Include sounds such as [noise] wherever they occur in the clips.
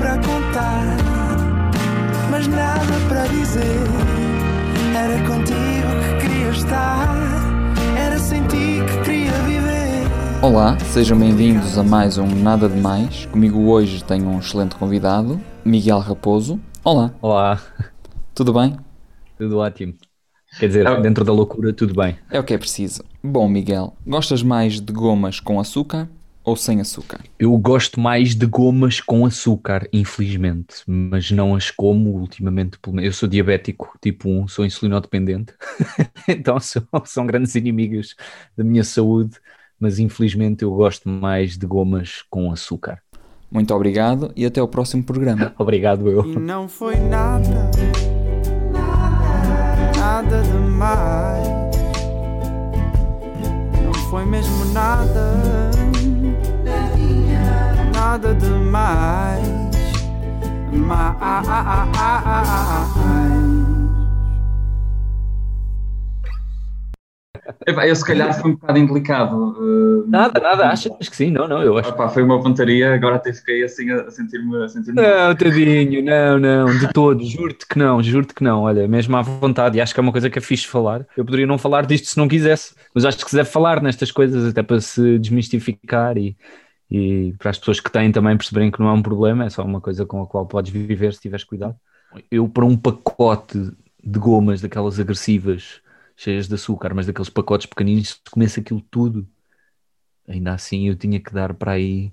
para contar, mas nada para dizer. Era contigo que queria estar, era sem ti que queria viver. Olá, sejam bem-vindos a mais um Nada de Mais. Comigo hoje tenho um excelente convidado, Miguel Raposo. Olá, Olá, tudo bem? tudo ótimo. Quer dizer, dentro da loucura, tudo bem. É o que é preciso. Bom, Miguel, gostas mais de gomas com açúcar ou sem açúcar? Eu gosto mais de gomas com açúcar, infelizmente, mas não as como ultimamente. pelo menos. Eu sou diabético tipo 1, sou insulinodependente, [laughs] então são, são grandes inimigas da minha saúde, mas infelizmente eu gosto mais de gomas com açúcar. Muito obrigado e até o próximo programa. [laughs] Obrigado, eu. E não foi nada, nada demais. Não foi mesmo nada, Mais. Epá, Eu se calhar fui um bocado indelicado. eh, Nada, nada, achas que sim? Não, não, eu acho. opá, foi uma pontaria, agora até fiquei assim a, a sentir-me. A sentir Não, tadinho, não, não, de todo, juro-te que não, juro-te que não, olha, mesmo à vontade, e acho que é uma coisa que é fixe falar. Eu poderia não falar disto se não quisesse, mas acho que se deve falar nestas coisas até para se desmistificar e, e para as pessoas que têm também perceberem que não é um problema, é só uma coisa com a qual podes viver se tiveres cuidado. Eu, para um pacote de gomas daquelas agressivas, cheias de açúcar, mas daqueles pacotes pequeninos, se comesse aquilo tudo, ainda assim eu tinha que dar para aí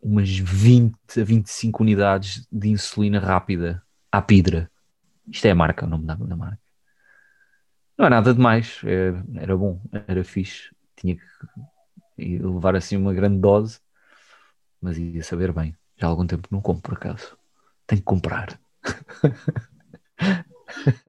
umas 20 a 25 unidades de insulina rápida à Pidra. Isto é a marca, o nome da, da marca. Não é nada demais, é- era bom, era fixe. Tinha que levar assim uma grande dose, mas ia saber bem. Já há algum tempo não compro por acaso. Tenho que comprar. [laughs]